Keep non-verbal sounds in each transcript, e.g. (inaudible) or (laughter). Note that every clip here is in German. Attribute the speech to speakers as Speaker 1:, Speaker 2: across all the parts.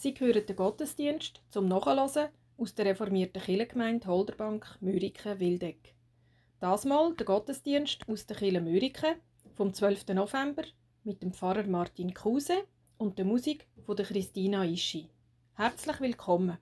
Speaker 1: Sie hören den Gottesdienst zum Nachhören aus der reformierten Kirchengemeinde Holderbank Müriken-Wildeck. Das mal der Gottesdienst aus der Kirche Müriken vom 12. November mit dem Pfarrer Martin Kruse und der Musik von der Christina Ischi. Herzlich willkommen!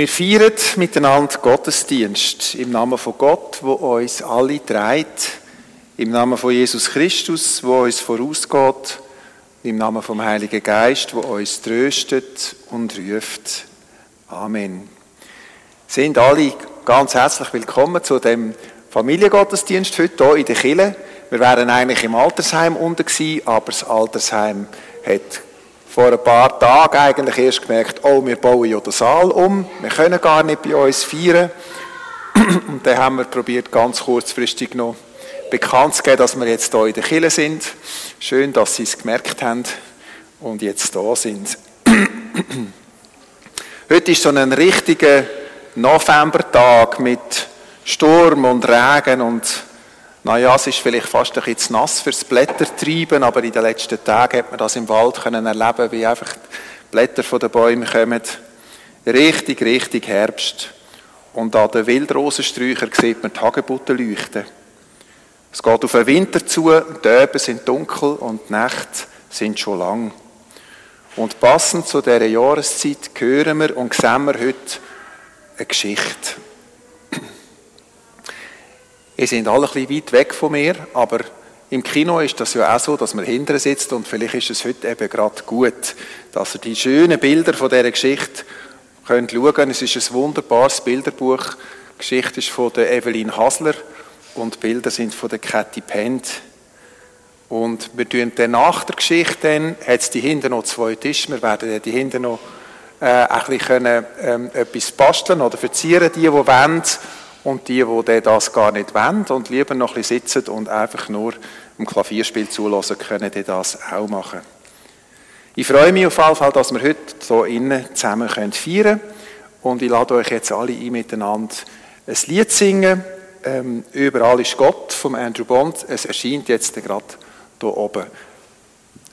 Speaker 2: Wir feiern miteinander Gottesdienst im Namen von Gott, wo uns alle trägt, im Namen von Jesus Christus, wo uns vorausgeht, im Namen vom Heiligen Geist, wo uns tröstet und ruft. Amen. Sind alle ganz herzlich willkommen zu dem Familiengottesdienst heute hier in der Kille. Wir wären eigentlich im Altersheim unten gewesen, aber das Altersheim hat vor ein paar Tagen eigentlich erst gemerkt, oh, wir bauen ja den Saal um, wir können gar nicht bei uns feiern. (clears throat) Und dann haben wir probiert, ganz kurzfristig noch bekannt zu geben, dass wir jetzt hier in der Kille sind. Schön, dass Sie es gemerkt haben und jetzt da sind. (clears throat) Heute ist so ein richtiger Novembertag mit Sturm und Regen und naja, es ist vielleicht fast ein bisschen zu nass fürs Blättertreiben, aber in den letzten Tagen hat man das im Wald können erleben, wie einfach die Blätter von den Bäumen kommen. Richtig, richtig Herbst. Und an den Wildrosensträuchern sieht man die Hagebutten leuchten. Es geht auf den Winter zu, die Öben sind dunkel und die Nächte sind schon lang. Und passend zu dieser Jahreszeit hören wir und sehen wir heute eine Geschichte. Ihr sind alle ein bisschen weit weg von mir, aber im Kino ist das ja auch so, dass man hinten sitzt und vielleicht ist es heute eben gerade gut, dass ihr die schönen Bilder von dieser Geschichte könnt schauen. Es ist ein wunderbares Bilderbuch. Die Geschichte ist von der Evelyn Hasler und die Bilder sind von der Cathy Pent. Und wir tun dann nach der Geschichte dann, hat es die hinten noch zwei Tische, wir werden die hinten noch äh, ein bisschen können, ähm, etwas basteln oder verzieren, die, die wollen. Und die, die das gar nicht wollen und lieber noch ein bisschen sitzen und einfach nur im Klavierspiel zulassen, können die das auch machen. Ich freue mich auf jeden Fall, dass wir heute hier innen zusammen feiern können. Und ich lade euch jetzt alle ein, miteinander ein Lied singen. Ähm, Überall ist Gott von Andrew Bond. Es erscheint jetzt gerade hier oben.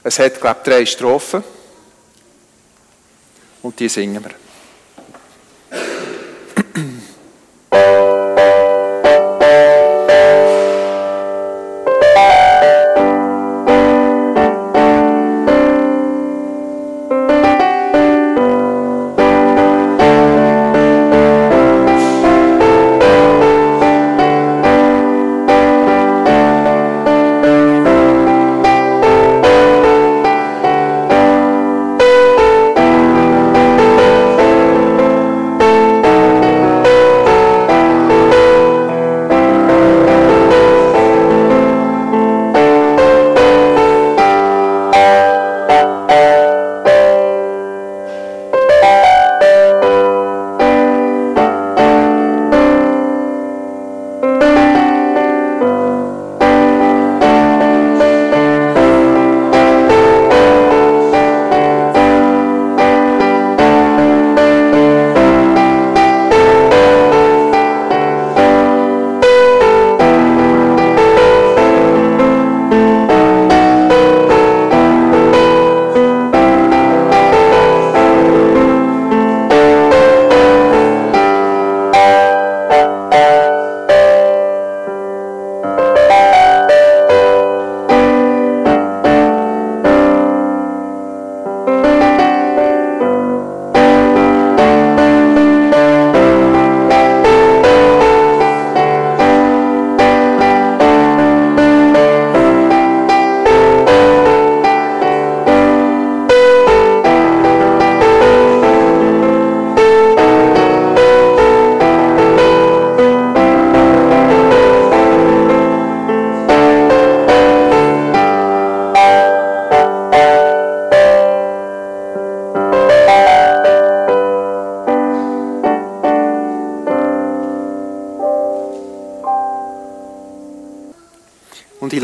Speaker 2: Es hat, glaube ich, drei Strophen. Und die singen wir.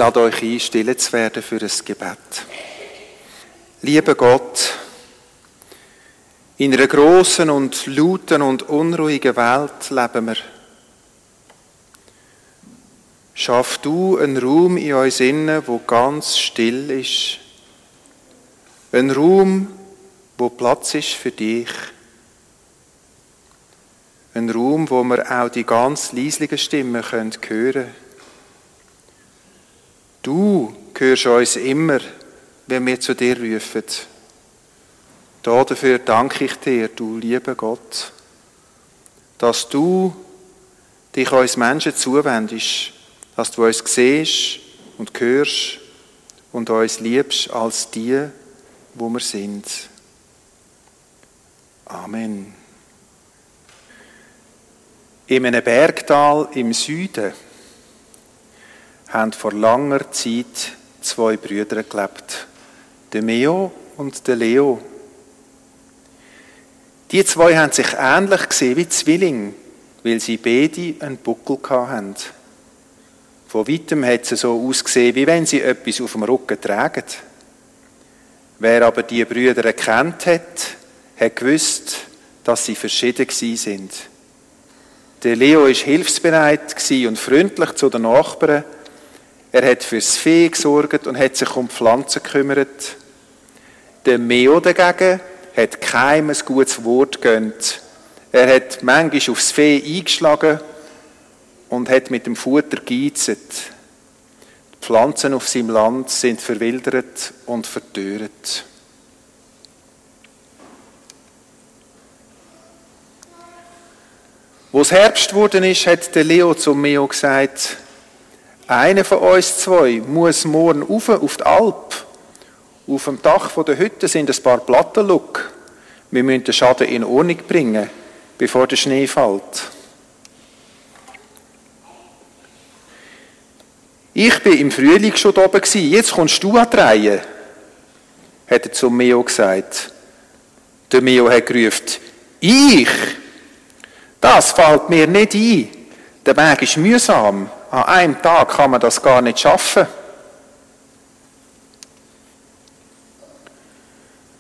Speaker 2: Lade euch ein, still zu werden für ein Gebet. Lieber Gott, in einer großen und lauten und unruhigen Welt leben wir. Schaff du einen Raum in uns innen, wo ganz still ist. Ein Raum, wo Platz ist für dich. Ein Raum, wo wir auch die ganz leislichen Stimmen hören können. Du hörst uns immer, wenn wir zu dir rufen. Dafür danke ich dir, du lieber Gott, dass du dich uns Menschen zuwendest, dass du uns siehst und hörst und uns liebst als die, wo wir sind. Amen. In einem Bergtal im Süden haben vor langer Zeit zwei Brüder gelebt. Der Meo und der Leo. Die zwei haben sich ähnlich gesehen wie Zwillinge, weil sie beide einen Buckel hatten. Von weitem hat es so ausgesehen, wie wenn sie etwas auf dem Rücken tragen. Wer aber die Brüder erkannt hat, hat gewusst, dass sie verschieden sind. Der Leo ist hilfsbereit und freundlich zu den Nachbarn. Er hat fürs Vieh gesorgt und hat sich um Pflanzen gekümmert. Der Meo dagegen hat keinem ein gutes Wort gönnt. Er hat manchmal aufs Vieh eingeschlagen und hat mit dem Futter geizet. Die Pflanzen auf seinem Land sind verwildert und verdörret. Wo es Herbst geworden ist, hat der Leo zum Meo gesagt, einer von uns zwei muss morgen rauf auf die Alp. Auf dem Dach der Hütte sind ein paar Platten. Wir müssen den Schaden in Ordnung bringen, bevor der Schnee fällt. Ich bin im Frühling schon oben jetzt kommst du an die Reihe, hat er zum Meo gesagt. Der Meo hat gerufen, ich? Das fällt mir nicht ein. Der Weg ist mühsam. An einem Tag kann man das gar nicht schaffen.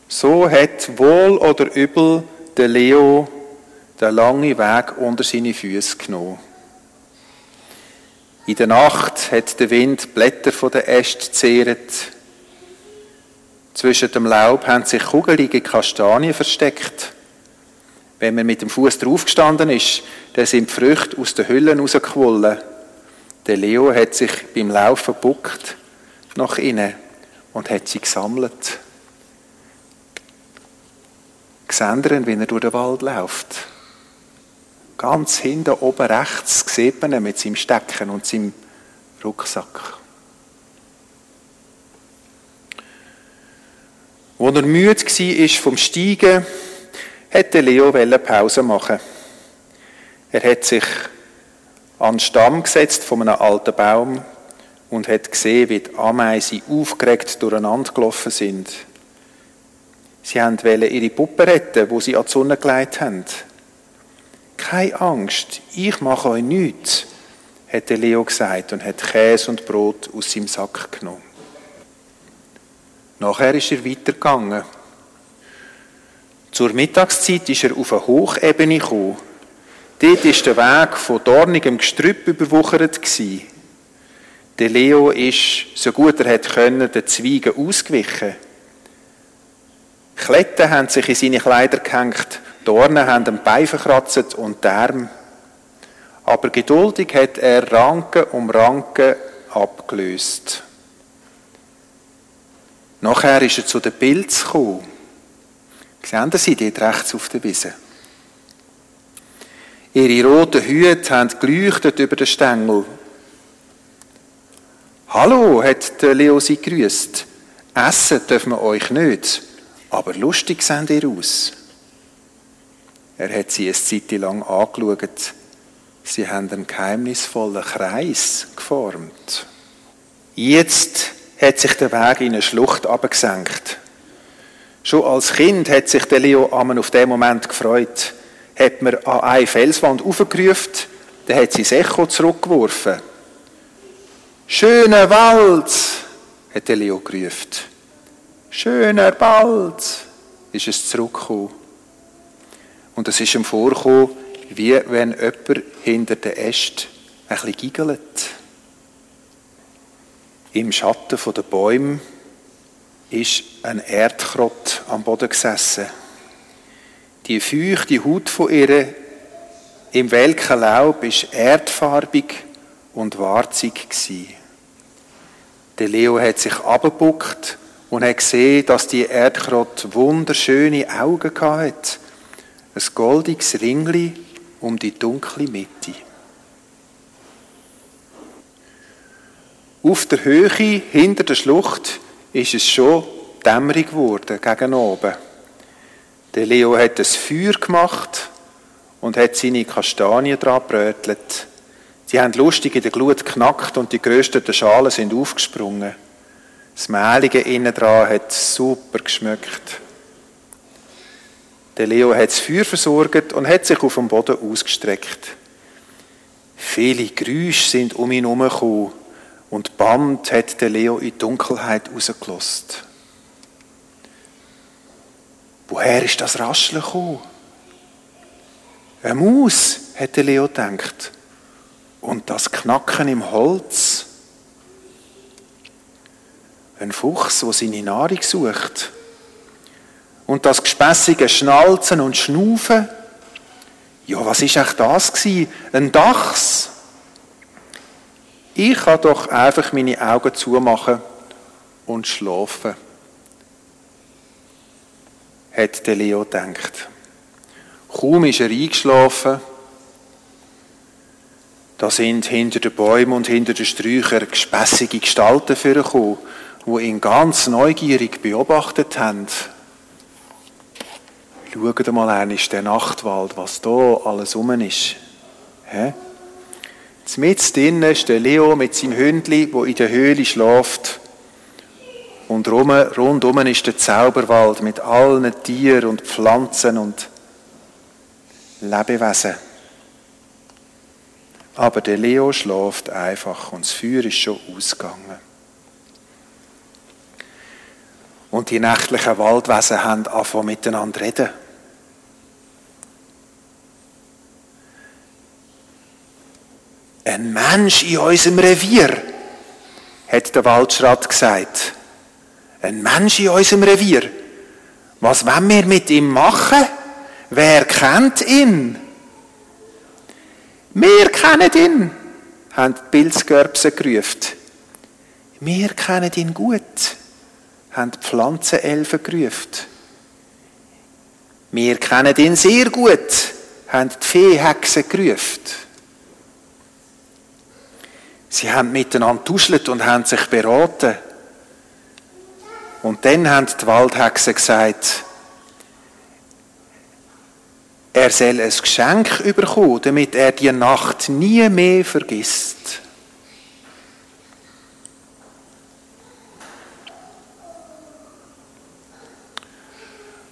Speaker 2: So hat wohl oder übel der Leo den langen Weg unter seine Füße genommen. In der Nacht hat der Wind Blätter von den Ästen zehret. Zwischen dem Laub haben sich kugelige Kastanien versteckt. Wenn man mit dem Fuß draufgestanden ist, dann sind die Früchte aus den Hüllen rausgequollen. Der Leo hat sich beim Laufen buckt nach innen und hat sie gesammelt. Gesehen, wie er durch den Wald läuft. Ganz hinten oben rechts sieht man ihn mit seinem Stecken und seinem Rucksack. Als er müde war vom Steigen, hätte Leo Pause machen. Er hat sich an den Stamm gesetzt von einem alten Baum und hat gesehen, wie die Ameisen aufgeregt durcheinander gelaufen sind. Sie wollten ihre Puppe retten, wo sie an die Sonne gelegt haben. Keine Angst, ich mache euch nichts, hat Leo gesagt und hat Käse und Brot aus seinem Sack genommen. Nachher ist er weitergegangen. Zur Mittagszeit ist er auf eine Hochebene gekommen Dort war der Weg von dornigem Gestrüpp überwuchert. Der Leo ist, so gut er hat den Zweigen ausgewichen. Kletten haben sich in seine Kleider gehängt, Dornen haben den Bein verkratzt und die Arme. Aber geduldig hat er Ranken um Ranken abgelöst. Nachher ist er zu den Pilz gekommen. Sehen Sie dort rechts auf der Wiese? Ihre roten Hüte haben geleuchtet über den Stängel. Hallo, hat Leo sie grüßt. Essen dürfen wir euch nicht, aber lustig seht ihr aus. Er hat sie eine Zeit lang angeschaut. Sie haben einen geheimnisvollen Kreis geformt. Jetzt hat sich der Weg in eine Schlucht abgesenkt. Schon als Kind hat sich der Leo Amen auf den Moment gefreut hat man an eine Felswand aufgerufen, dann hat sie das Echo zurückgeworfen. Schöner Wald, hat der Leo gerufen. Schöner Wald, ist es zurückgekommen. Und es ist ihm vorgekommen, wie wenn jemand hinter den Ästen ein bisschen giggelt. Im Schatten der Bäume ist ein Erdkrott am Boden gesessen. Die feuchte Haut von ihr im welken Laub ist erdfarbig und warzig Der Leo hat sich abgebuckt und hat gesehen, dass die Erdkrott wunderschöne Augen hatte. Ein goldiges Ringli um die dunkle Mitte. Auf der Höhe hinter der Schlucht ist es schon dämmerig geworden gegen oben. Der Leo hat ein Feuer gemacht und hat seine Kastanien dran brötelt. Sie haben lustig in der Glut geknackt und die gerösteten Schalen sind aufgesprungen. Das Mehlige innen dran hat super geschmeckt. Der Leo hat das Feuer versorgt und hat sich auf dem Boden ausgestreckt. Viele Geräusche sind um ihn herumgekommen und Band hat der Leo in die Dunkelheit rausgelost. Woher ist das Rascheln gekommen? Eine Maus, hat der Leo gedacht. Und das Knacken im Holz. Ein Fuchs, der seine Nahrung sucht. Und das gespässige Schnalzen und Schnufen. Ja, was ist echt das gewesen? Ein Dachs. Ich kann doch einfach meine Augen zumachen und schlafen hat der Leo gedacht. Kaum ist er eingeschlafen, da sind hinter den Bäumen und hinter den Sträuchern gespässige Gestalten vorgekommen, die ihn ganz neugierig beobachtet haben. Schaut mal einmal den Nachtwald, was da alles rum ist. Hä? Mit drinnen ist der Leo mit seinem Hündli, wo in der Höhle schläft und rundum ist der Zauberwald mit allen Tieren und Pflanzen und Lebewesen. Aber der Leo schläft einfach und das Feuer ist schon ausgegangen. Und die nächtlichen Waldwesen haben angefangen miteinander reden. Ein Mensch in unserem Revier, hat der Waldschrat gesagt. Ein Mensch in unserem Revier. Was wollen wir mit ihm machen? Wer kennt ihn? Wir kennen ihn, haben die Pilzgörbsen gerufen. Wir kennen ihn gut, haben die Pflanzenelfen gerufen. Wir kennen ihn sehr gut, haben die Feehexen gerufen. Sie haben miteinander tuschelt und haben sich beraten. Und dann haben die Waldhexen gesagt, er soll ein Geschenk bekommen, damit er die Nacht nie mehr vergisst.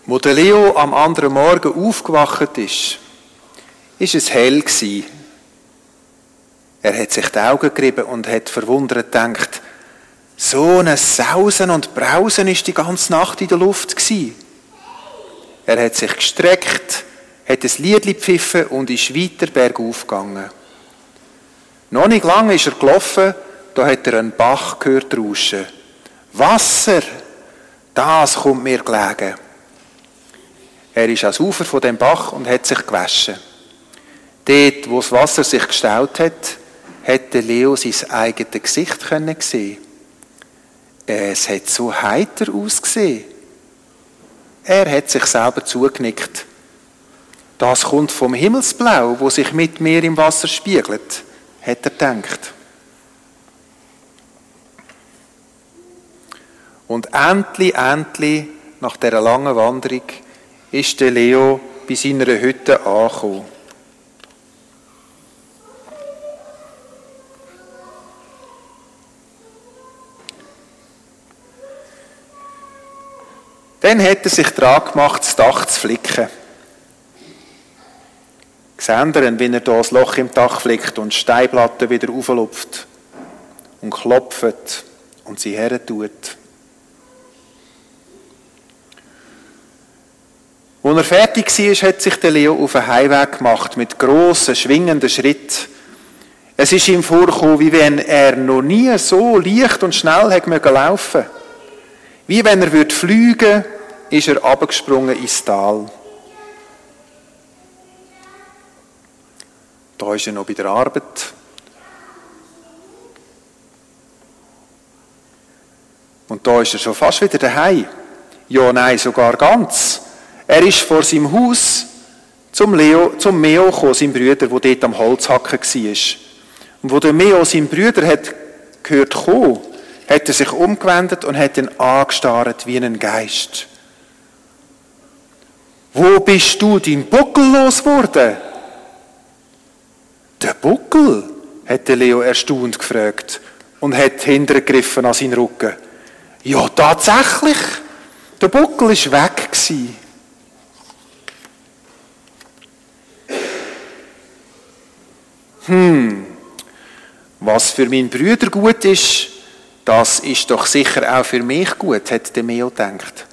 Speaker 2: Wo der Leo am anderen Morgen aufgewacht ist, ist es hell gewesen. Er hat sich die Augen gerieben und hat verwundert gedacht, so ein Sausen und Brausen ist die ganze Nacht in der Luft gsi. Er hat sich gestreckt, hat ein Liedli pfiffen und ist weiter bergauf gegangen. Noch nicht lange ist er gelaufen, da hat er einen Bach gehört rauschen. Wasser, das kommt mir gelegen. Er ist ans Ufer von dem Bach und hat sich gewaschen. Dort, wo das Wasser sich gestaut hat, hätte Leo sein eigenes Gesicht sehen es hat so heiter ausgesehen. Er hat sich selber zugenickt. Das kommt vom Himmelsblau, wo sich mit mir im Wasser spiegelt, hat er gedacht. Und endlich, endlich, nach dieser langen Wanderung, ist der Leo bei seiner Hütte angekommen. Dann hat er sich dran gemacht, das Dach zu flicken. Seht ihr, wie er hier das Loch im Dach flickt und Steinplatten wieder auflupft. und klopft und sie hertut. Als er fertig war, hat sich der Leo auf den Heimweg gemacht, mit grossen, schwingenden Schritten. Es ist ihm vorgekommen, wie wenn er noch nie so leicht und schnell hätte laufen Wie wenn er würde fliegen ist er abgesprungen ins Tal. Da ist er noch bei der Arbeit. Und da ist er schon fast wieder daheim. Ja, nein, sogar ganz. Er ist vor seinem Haus zum, Leo, zum Meo gekommen, seinem Bruder, der dort am Holzhacken war. Und wo der Meo seinen Bruder hat gehört kommen, hat er sich umgewendet und hat ihn angestarrt wie einen Geist. Wo bist du dein Buckel losgeworden? Der Buckel? hat Leo erstaunt gefragt und hat hintergegriffen an seinen Rücken. Ja, tatsächlich. Der Buckel war weg. Hm, was für meinen Brüder gut ist, das ist doch sicher auch für mich gut, hat der Meo gedacht.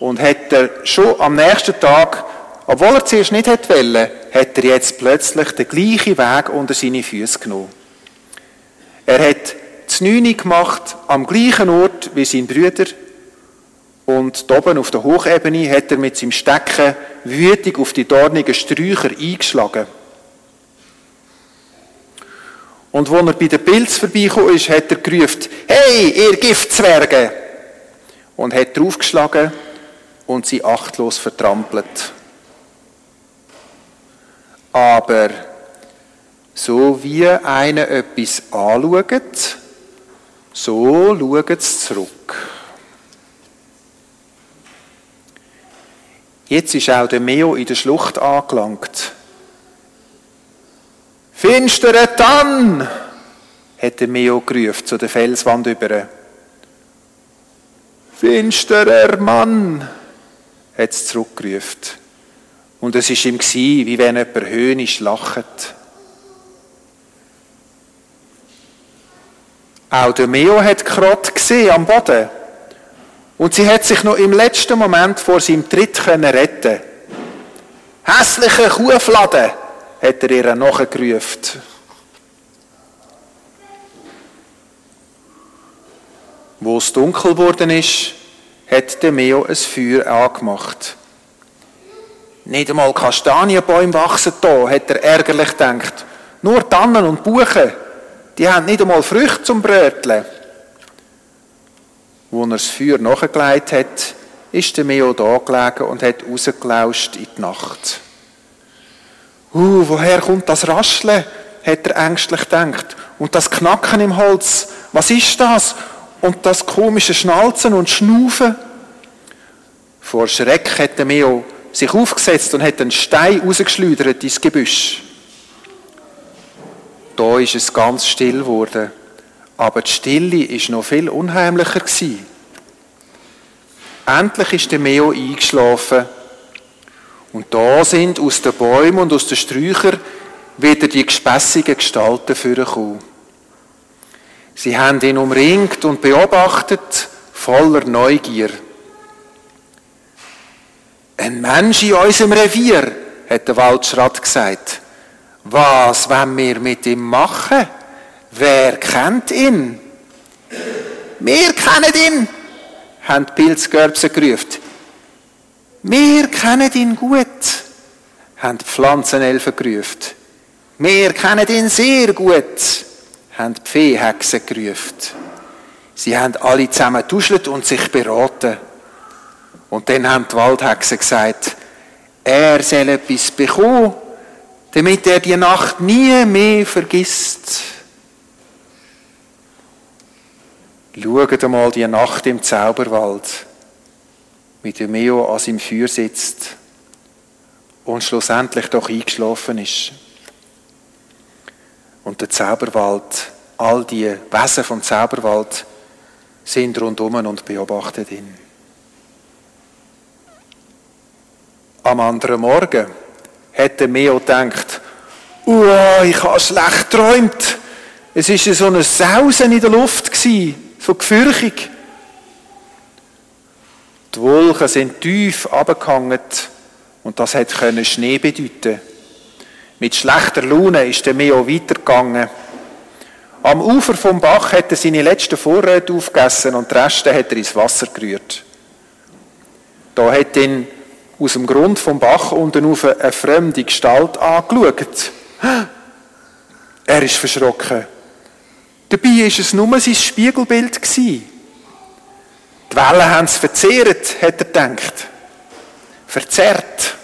Speaker 2: Und hat er schon am nächsten Tag, obwohl er zuerst nicht hätte wollen, hat er jetzt plötzlich den gleichen Weg unter seine Füße genommen. Er hat das Neune gemacht, am gleichen Ort wie sein Brüder. Und oben auf der Hochebene hat er mit seinem Stecken wütig auf die dornigen Sträucher eingeschlagen. Und als er bei den Pilz ist, hat er gerufen, hey, ihr Giftzwerge! Und hat draufgeschlagen und sie achtlos vertrampelt. Aber so wie einer etwas anschaut, so schaut es zurück. Jetzt ist auch der Meo in der Schlucht angelangt. Finstere Tann! hat der Meo gerufen zu der Felswand über. Finsterer Mann! hat es zurückgerufen. Und es war ihm, wie wenn jemand höhnisch lacht. Auch der Meo hat Krott gesehen am Boden. Und sie hat sich noch im letzten Moment vor seinem Tritt können retten. Hässliche Kuhfladen! Hat er ihr nachgerufen. Wo es dunkel geworden ist, hat der Meo ein Feuer angemacht. Nicht einmal Kastanienbäume wachsen da, hat er ärgerlich gedacht. Nur Tannen und Buchen, die haben nicht einmal Früchte zum Bröteln. Wo er das Feuer nachgelegt hat, ist der Meo da gelegen und hat rausgelauscht in die Nacht. Uh, woher kommt das Rascheln? hat er ängstlich gedacht. Und das Knacken im Holz, was ist das? Und das komische Schnalzen und Schnufen? Vor Schreck hat der Meo sich aufgesetzt und hat einen Stein rausgeschleudert ins Gebüsch. Da ist es ganz still geworden. Aber die Stille ist noch viel unheimlicher. Endlich ist der Meo eingeschlafen und da sind aus den Bäumen und aus den Sträuchern wieder die gespässigen Gestalten vorgekommen. Sie haben ihn umringt und beobachtet, voller Neugier. Ein Mensch in unserem Revier, hat der Waldschrat gesagt. Was wollen wir mit ihm machen? Wer kennt ihn? Wir kennen ihn, haben die Pilzgörbsen gerufen. Wir kennen ihn gut, haben die Pflanzenelfen gerufen. Wir kennen ihn sehr gut, haben die Viehhexen gerufen. Sie haben alle zusammen duschelt und sich beraten. Und dann haben die Waldhexen gesagt, er soll etwas bekommen, damit er die Nacht nie mehr vergisst. Schaut einmal die Nacht im Zauberwald wie der Meo an seinem Feuer sitzt und schlussendlich doch eingeschlafen ist. Und der Zauberwald, all die Wesen vom Zauberwald sind rundum und beobachten ihn. Am anderen Morgen hat der Meo gedacht, oh, ich habe schlecht geträumt. Es war so ein Sausen in der Luft, so gefürchig. Die Wolken sind tief abgehangen und das hätte Schnee bedeuten. Mit schlechter Laune ist der Meo weitergegangen. Am Ufer vom Bach hat er seine letzten Vorräte aufgegessen und die Reste hat er ins Wasser gerührt. Da hat ihn aus dem Grund vom Bach unten auf eine fremde Gestalt angeschaut. (gasps) Er ist verschrocken. Dabei war es nur sein Spiegelbild. Die Wellen haben es verzehrt, hat er gedacht. Verzerrt.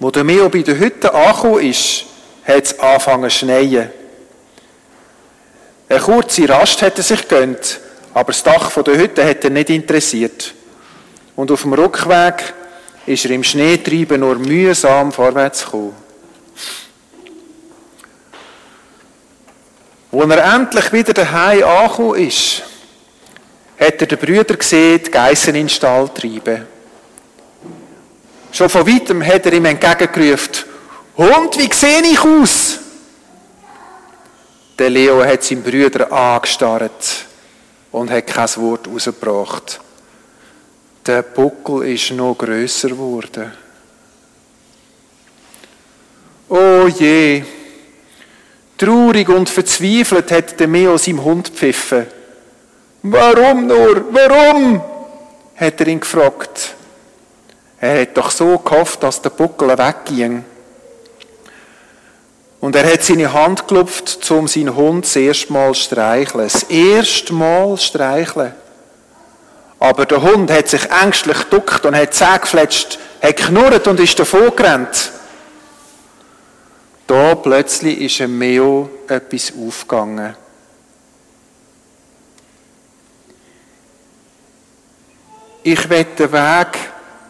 Speaker 2: Wo der Meo bei der Hütte angekommen ist, hat es angefangen zu schneien. Eine kurze Rast hat er sich gönnt, aber das Dach der Hütte hat er nicht interessiert. Und auf dem Rückweg ist er im Schneetreiben nur mühsam vorwärts gekommen. Als er endlich wieder daheim angekommen ist, hat er den Brüder gesehen, die Geissen in den Stall treiben. Schon von weitem hat er ihm entgegengerufen, Hund, wie sehe ich aus? Der Leo hat seinen Brüder angestarrt und hat kein Wort rausgebracht. Der Buckel ist noch grösser geworden. Oh je! Traurig und verzweifelt hat der Meo seinem Hund pfiffen. Warum nur? Warum? hat er ihn gefragt. Er hat doch so gehofft, dass der Buckel wegging. Und er hat seine Hand geklopft, um seinen Hund das erste Mal zu streicheln. Das erste Mal streicheln. Aber der Hund hat sich ängstlich geduckt und hat Zähne gefletscht, hat knurrt und ist davon gerannt. Da plötzlich ist ein Meo etwas aufgegangen. Ich will den Weg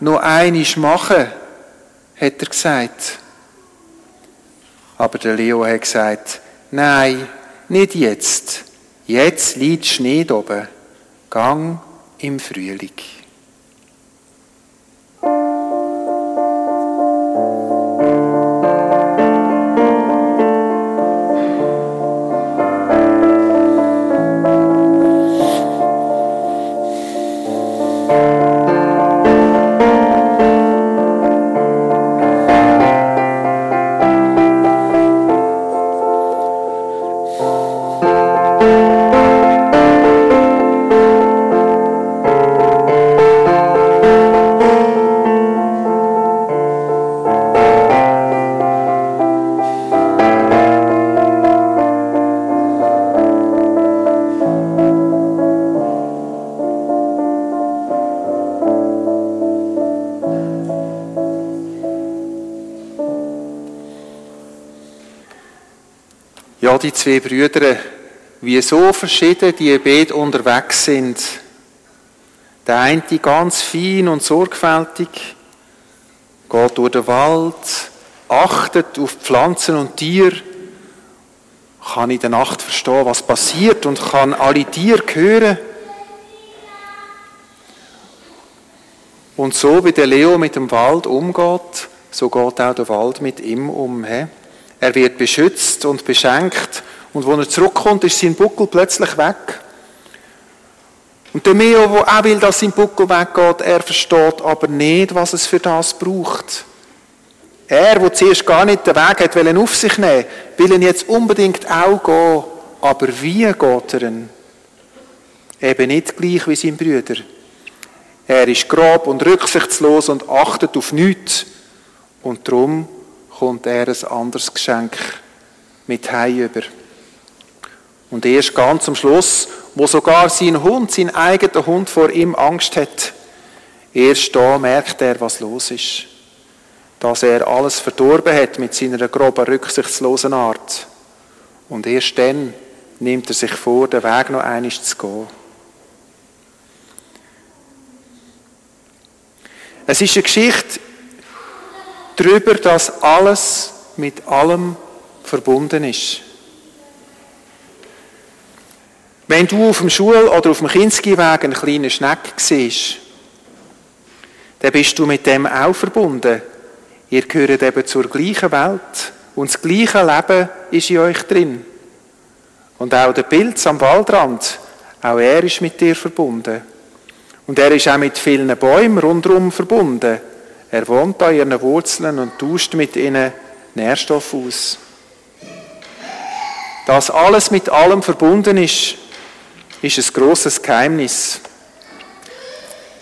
Speaker 2: noch einisch machen, hat er gesagt. Aber der Leo hat gesagt, nein, nicht jetzt. Jetzt liegt Schnee oben. Gang im Frühling. Die zwei Brüder, wie so verschieden die beide unterwegs sind. Der eine ganz fein und sorgfältig, geht durch den Wald, achtet auf Pflanzen und Tiere, kann in der Nacht verstehen, was passiert und kann alle Tiere hören. Und so wie der Leo mit dem Wald umgeht, so geht auch der Wald mit ihm um. He? Er wird beschützt und beschenkt. Und wenn er zurückkommt, ist sein Buckel plötzlich weg. Und der Meo, der auch will, dass sein Buckel weggeht, er versteht aber nicht, was es für das braucht. Er, der zuerst gar nicht den Weg hat, will auf sich nehmen, will ihn jetzt unbedingt auch gehen. Aber wie geht er denn? Eben nicht gleich wie sein Brüder. Er ist grob und rücksichtslos und achtet auf nichts. Und darum kommt er ein anderes Geschenk mit über. Und erst ganz am Schluss, wo sogar sein Hund, sein eigener Hund vor ihm Angst hat, erst da merkt er, was los ist. Dass er alles verdorben hat mit seiner groben, rücksichtslosen Art. Und erst dann nimmt er sich vor, den Weg noch einmal zu gehen. Es ist eine Geschichte darüber, dass alles mit allem verbunden ist. Wenn du auf dem Schul- oder auf dem Kinski-Weg einen kleinen Schneck siehst, dann bist du mit dem auch verbunden. Ihr gehört eben zur gleichen Welt Und das gleiche Leben ist in euch drin. Und auch der Pilz am Waldrand, auch er ist mit dir verbunden. Und er ist auch mit vielen Bäumen rundherum verbunden. Er wohnt an ihren Wurzeln und tauscht mit ihnen Nährstoff aus. Dass alles mit allem verbunden ist, ist ein großes Geheimnis.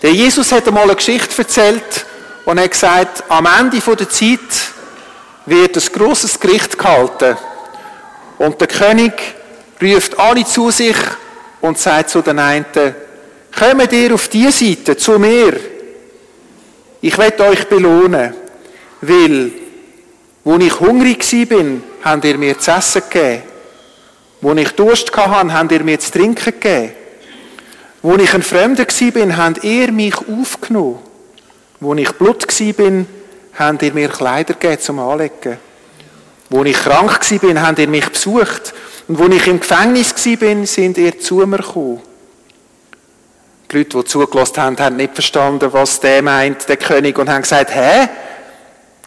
Speaker 2: Der Jesus hat einmal eine Geschichte erzählt und er hat gesagt, am Ende der Zeit wird ein großes Gericht gehalten und der König ruft alle zu sich und sagt zu den einen, kommt ihr auf diese Seite zu mir. Ich werde euch belohnen, weil, wo ich hungrig bin, habt ihr mir zu essen gegeben. Wo ich Durst hatte, habt ihr mir zu trinken gegeben. Wo ich ein Fremder bin, habt ihr mich aufgenommen. Wo ich Blut bin, habt ihr mir Kleider gegeben zum Anlegen. Wo ich krank bin, habt ihr mich besucht. Und wo ich im Gefängnis bin, sind ihr zu mir gekommen. Die Leute, die zugelassen haben, haben nicht verstanden, was der meint, der König, und haben gesagt, hä?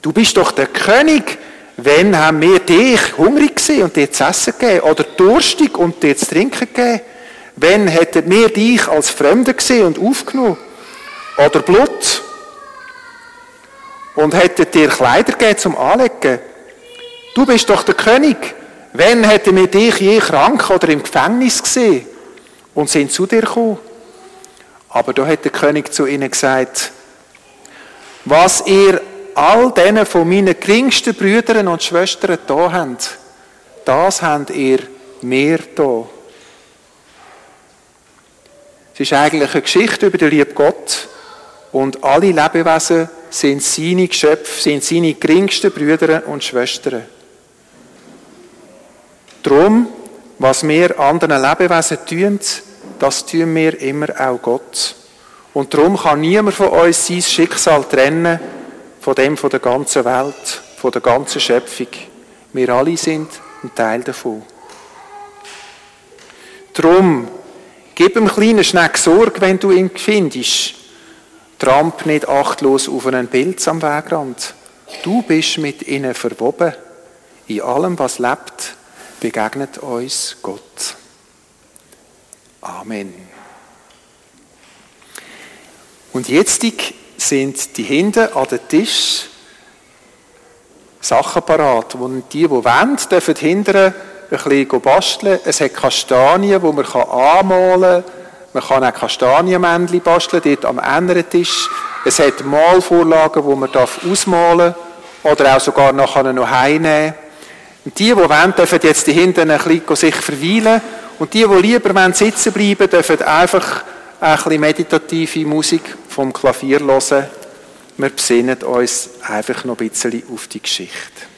Speaker 2: Du bist doch der König. Wenn haben wir dich hungrig gesehen und dir zu essen gegeben? Oder durstig und dir zu trinken gegeben? Wenn hätten wir dich als Fremder gesehen und aufgenommen? Oder Blut? Und hätten dir Kleider gegeben zum Anlegen? Du bist doch der König. Wenn hätten wir dich je krank oder im Gefängnis gesehen und sind zu dir gekommen? Aber da hat der König zu ihnen gesagt, was ihr all denen von meinen geringsten Brüdern und Schwestern da habt, das habt ihr mir da. Es ist eigentlich eine Geschichte über den lieben Gott und alle Lebewesen sind seine Geschöpfe, sind seine geringsten Brüder und Schwestern. Darum, was wir anderen Lebewesen tun, das tun wir immer auch Gott. Und darum kann niemand von uns sein Schicksal trennen von dem von der ganzen Welt, von der ganzen Schöpfung. Wir alle sind ein Teil davon. Drum, gib dem kleinen Schneck Sorge, wenn du ihn findest. Tramp nicht achtlos auf einen Pilz am Wegrand. Du bist mit ihnen verwoben. In allem, was lebt, begegnet uns Gott. Amen. Und jetzt sind die hinten an den Tisch Sachen parat. Und die, die wollen, dürfen hinten ein bisschen basteln. Es hat Kastanien, die man anmalen kann. Man kann auch Kastanienmännchen basteln, dort am anderen Tisch. Es hat Malvorlagen, die man ausmalen darf. Oder auch sogar nachher noch heimnehmen. Und die, die wollen, dürfen jetzt hinten ein bisschen sich verweilen. Und die, die lieber sitzen bleiben dürfen einfach ein bisschen meditative Musik vom Klavier hören. Wir besinnen uns einfach noch ein bisschen auf die Geschichte.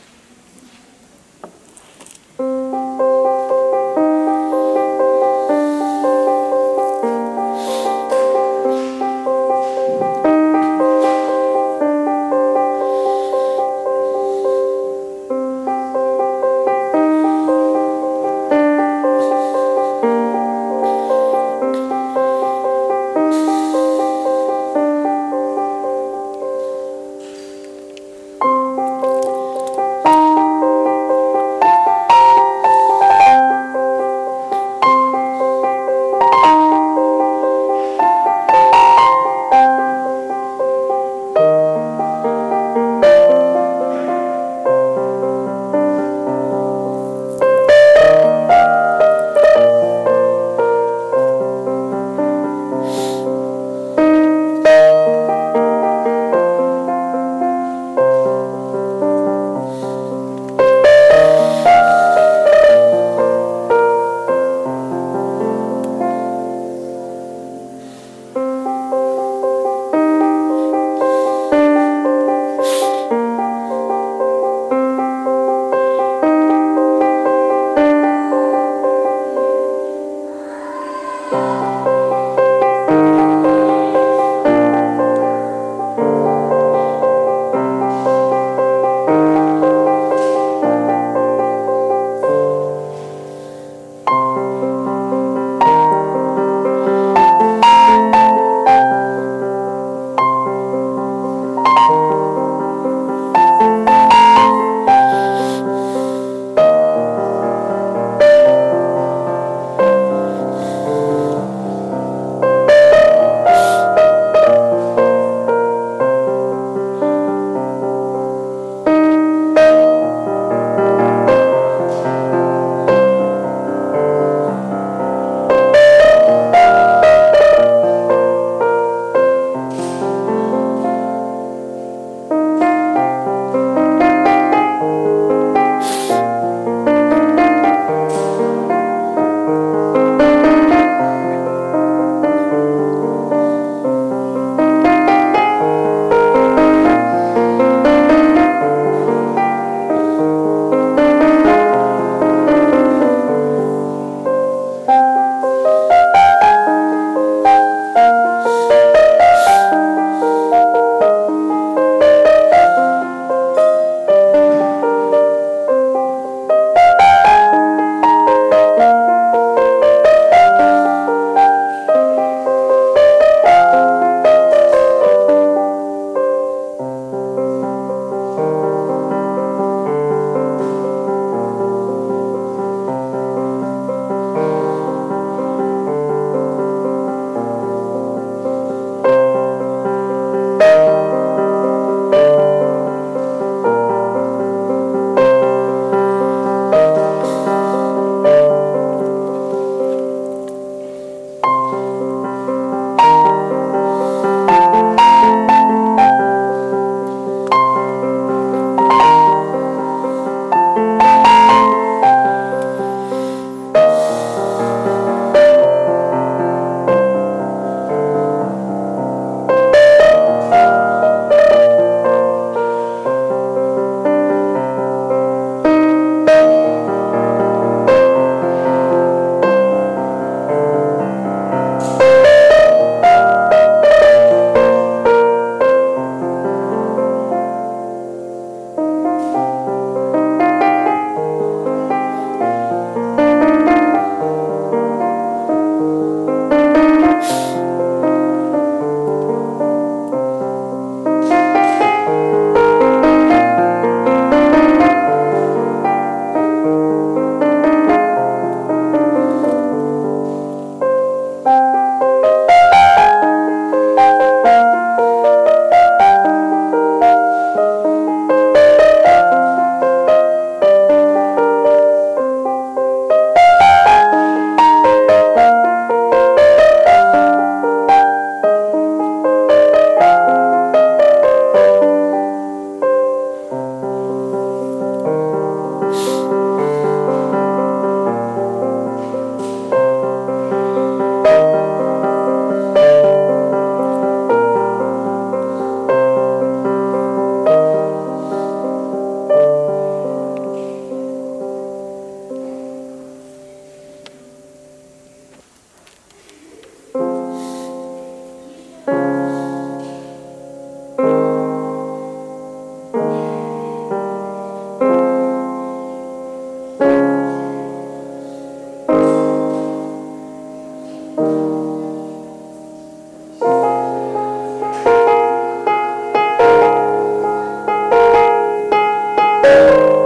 Speaker 2: you.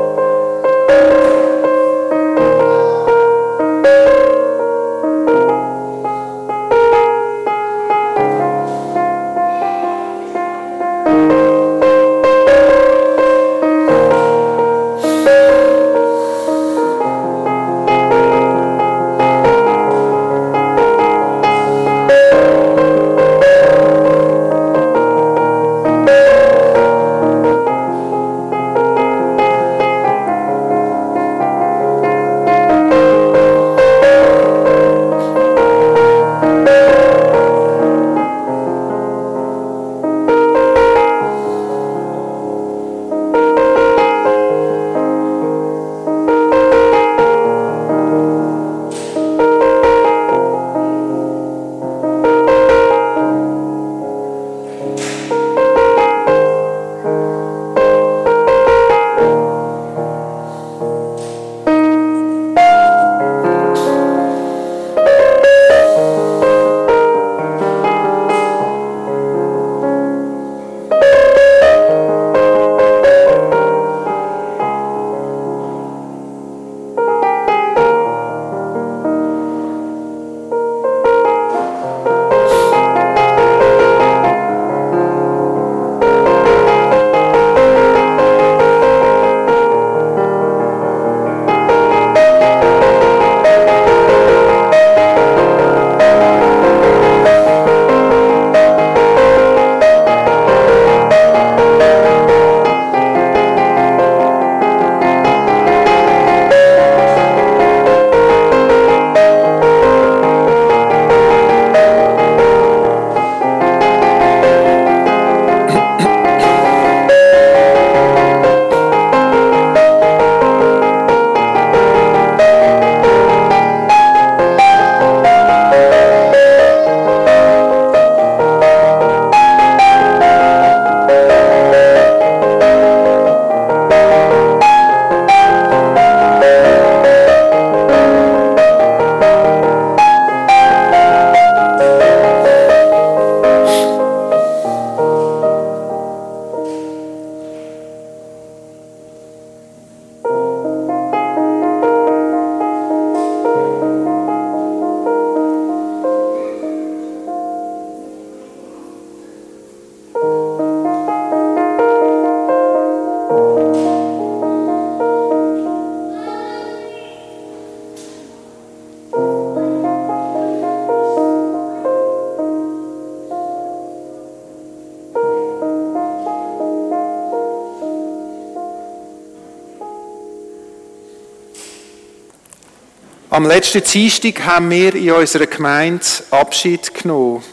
Speaker 2: Letzten Dienstag haben wir in unserer Gemeinde Abschied genommen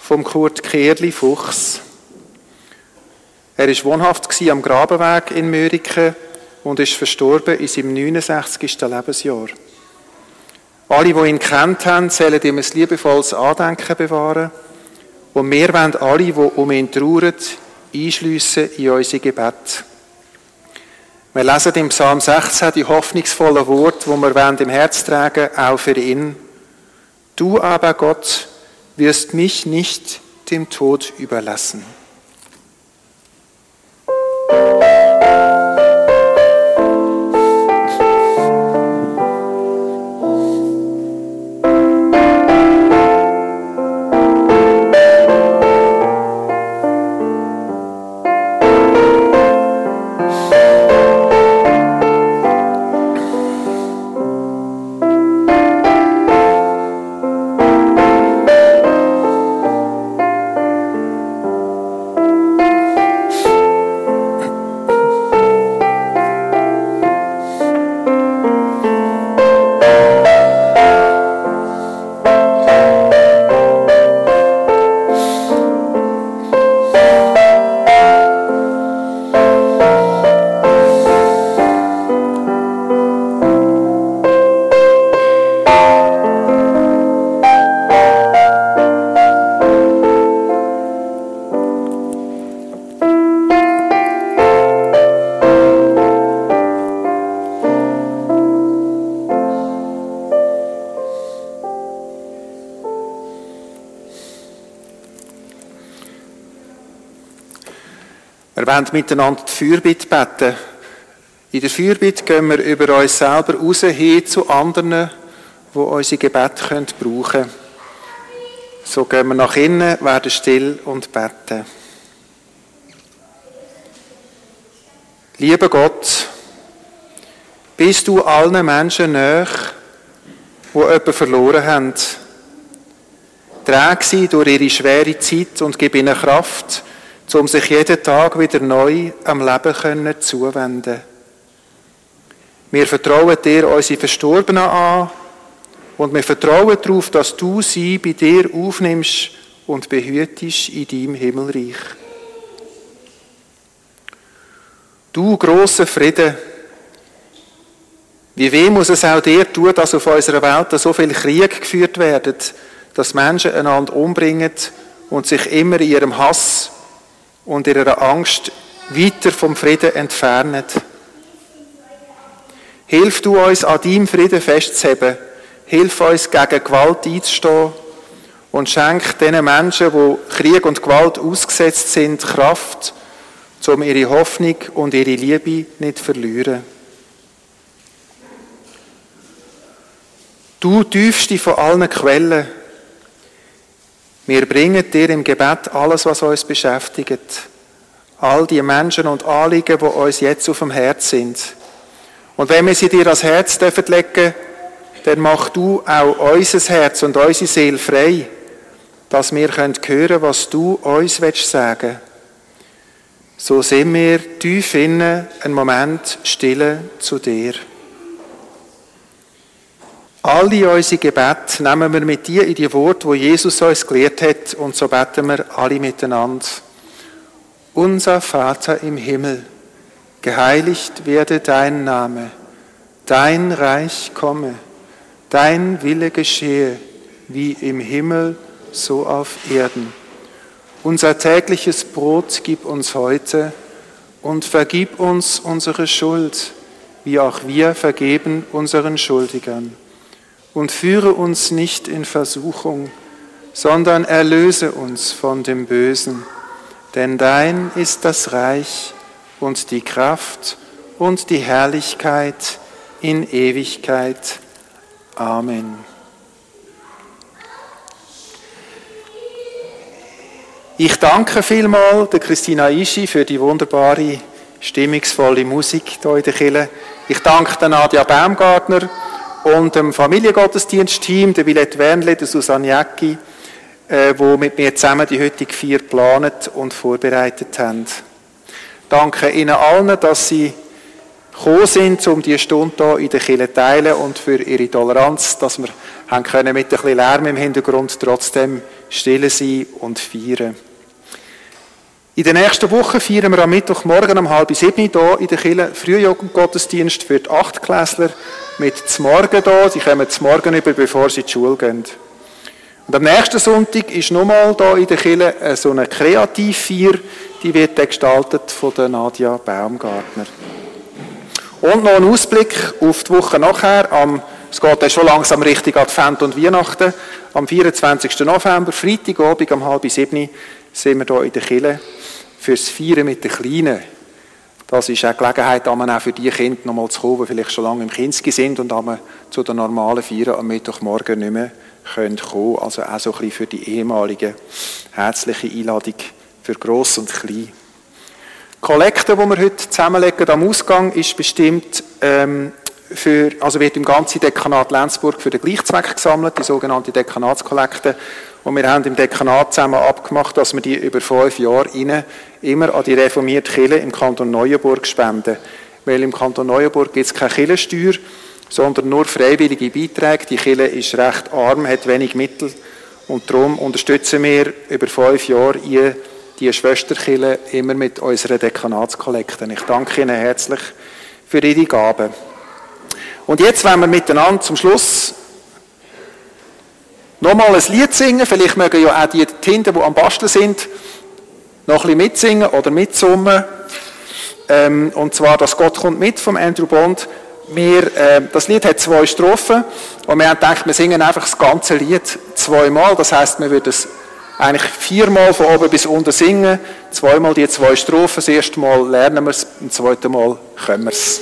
Speaker 2: vom Kurt Kehrli Fuchs. Er war wohnhaft am Grabenweg in Mörike und ist verstorben in seinem 69. Lebensjahr. Alle, die ihn kennt haben, sollen ihm ein liebevolles Andenken bewahren. Und wir wollen alle, die um ihn trauern, einschliessen in unsere Gebet. Wir lesen im Psalm 16 die hoffnungsvollen Worte, die wir im Herz tragen, auch für ihn. Du aber, Gott, wirst mich nicht dem Tod überlassen. Wir wollen miteinander die Fürbitte beten. In der Fürbitte gehen wir über uns selber raus hin zu anderen, die unsere Gebet brauchen können. So gehen wir nach innen, werden still und beten. Lieber Gott, bist du allen Menschen näher, die jemanden verloren haben. Träg sie durch ihre schwere Zeit und gib ihnen Kraft, um sich jeden Tag wieder neu am Leben können zuwenden. Wir vertrauen dir unsere Verstorbenen an und wir vertrauen darauf, dass du sie bei dir aufnimmst und behütest in deinem Himmelreich. Du großer Frieden, wie weh muss es auch dir tun, dass auf unserer Welt so viel Krieg geführt werden, dass Menschen einander umbringen und sich immer in ihrem Hass und ihrer Angst weiter vom Frieden entfernen. Hilf du uns, an deinem Frieden festzuheben. Hilf uns, gegen Gewalt einzustehen. Und schenk den Menschen, die Krieg und Gewalt ausgesetzt sind, Kraft, um ihre Hoffnung und ihre Liebe nicht zu verlieren. Du tiefste von allen Quellen, wir bringen dir im Gebet alles, was uns beschäftigt. All die Menschen und Anliegen, die uns jetzt auf dem Herz sind. Und wenn wir sie dir ans Herz dürfen legen, dann mach du auch unser Herz und unsere Seele frei, dass wir hören können, was du uns sagen willst. So sind wir tief innen einen Moment stille zu dir. Alle unsere Gebete nehmen wir mit dir in die Worte, wo Jesus uns gelehrt hat, und so beten wir alle miteinander. Unser Vater im Himmel, geheiligt werde dein Name, dein Reich komme, dein Wille geschehe, wie im Himmel, so auf Erden. Unser tägliches Brot gib uns heute und vergib uns unsere Schuld, wie auch wir vergeben unseren Schuldigern und führe uns nicht in Versuchung, sondern erlöse uns von dem Bösen. Denn dein ist das Reich und die Kraft und die Herrlichkeit in Ewigkeit. Amen. Ich danke vielmal der Christina Ischi für die wunderbare, stimmungsvolle Musik hier in der Kirche. Ich danke der Nadia Baumgartner und dem Familiengottesdienstteam, der Villette Wernle, der Susanne Jäcki, äh, wo mit mir zusammen die heutige Vier geplant und vorbereitet haben. Danke Ihnen allen, dass Sie gekommen sind, um diese Stunde hier in der Kirche zu teilen und für ihre Toleranz, dass wir haben können mit ein bisschen Lärm im Hintergrund trotzdem still sein und feiern. In der nächsten Woche feiern wir am Mittwochmorgen um halb sieben hier in der Kirche Frühjugendgottesdienst für die Achtklässler mit zum Morgen hier. Sie kommen zum Morgen über, bevor sie die Schule gehen. Und am nächsten Sonntag ist nochmal hier in der Kirche so eine Kreativfeier, die wird gestaltet von der Nadia Baumgartner. Und noch ein Ausblick auf die Woche nachher. Am, es geht dann schon langsam Richtung Advent und Weihnachten. Am 24. November, Freitagabend um halb sieben, sind wir hier in der Kirche fürs Feiern mit den Kleinen. Das ist eine Gelegenheit, auch für die Kinder nochmal zu kommen, die vielleicht schon lange im Kinski sind und zu den normalen Feiern am Mittwochmorgen nicht mehr kommen können. Also auch so ein bisschen für die ehemalige herzliche Einladung für Gross und Klein. Die Kollekte, die wir heute zusammenlegen am Ausgang, ist bestimmt ähm, für, also wird im ganzen Dekanat Lenzburg für den Gleichzweck gesammelt, die sogenannte Dekanatskollekte. Und wir haben im Dekanat zusammen abgemacht, dass wir die über fünf Jahre rein immer an die reformierte Kirche im Kanton Neuenburg spenden. Weil im Kanton Neuenburg gibt es keine Kirchensteuer, sondern nur freiwillige Beiträge. Die Kirche ist recht arm, hat wenig Mittel. Und darum unterstützen wir über fünf Jahre die Schwesterkirche immer mit unseren Dekanatskollekten. Ich danke Ihnen herzlich für Ihre Gaben. Und jetzt wollen wir miteinander zum Schluss nochmal ein Lied singen. Vielleicht mögen ja auch die Tinten, die am Basteln sind, noch ein bisschen mitsingen oder mitsummen. Ähm, und zwar «Das Gott kommt mit» von Andrew Bond. Wir, äh, das Lied hat zwei Strophen und wir haben gedacht, wir singen einfach das ganze Lied zweimal. Das heißt, wir würden es eigentlich viermal von oben bis unten singen. Zweimal die zwei Strophen. Das erste Mal lernen wir es, das zweite Mal können wir es.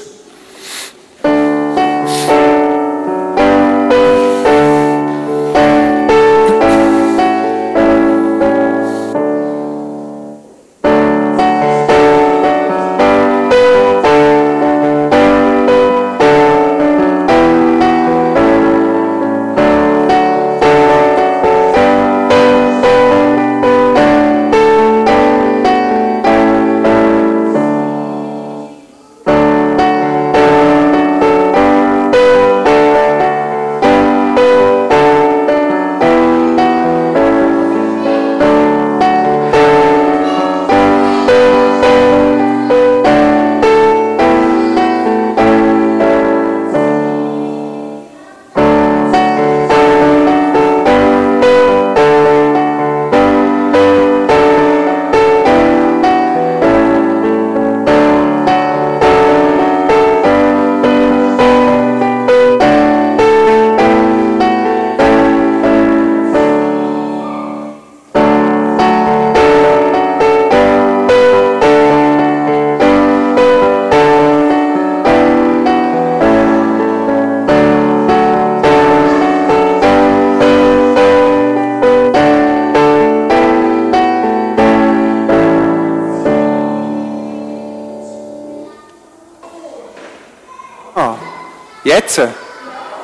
Speaker 2: Jetzt?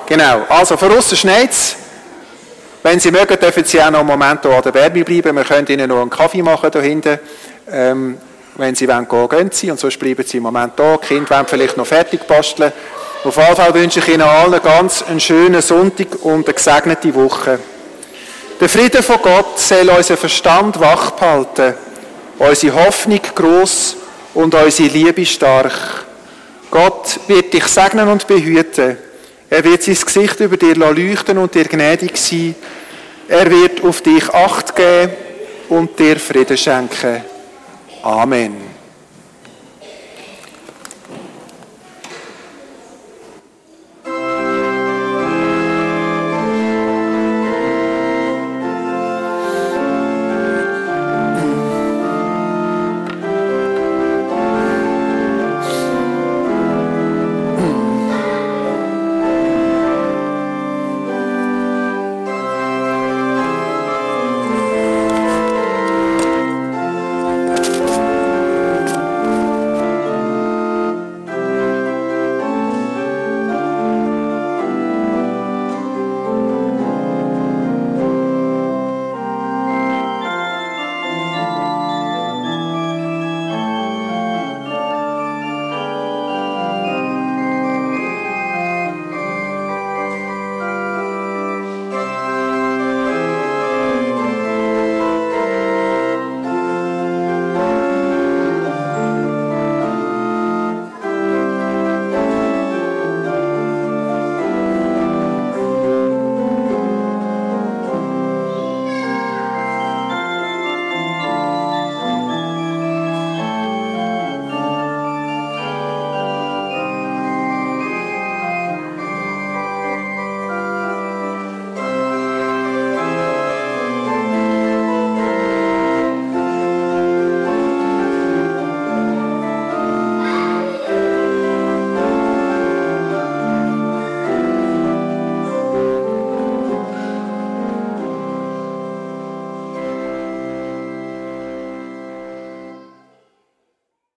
Speaker 2: Genau. Also, von außen schneit Wenn Sie mögen, dürfen Sie auch noch einen Moment hier an der Werbe bleiben. Wir können Ihnen noch einen Kaffee machen hier hinten. Ähm, wenn Sie wollen, gehen, gehen Sie. Und sonst bleiben Sie im Moment da. Die Kinder wollen vielleicht noch fertig basteln. Auf jeden Fall wünsche ich Ihnen allen ganz einen schönen Sonntag und eine gesegnete Woche. Der Friede von Gott soll unseren Verstand wach behalten, unsere Hoffnung groß und unsere Liebe stark. Gott wird dich segnen und behüten. Er wird sein Gesicht über dir leuchten und dir gnädig sein. Er wird auf dich Acht geben und dir Frieden schenken. Amen.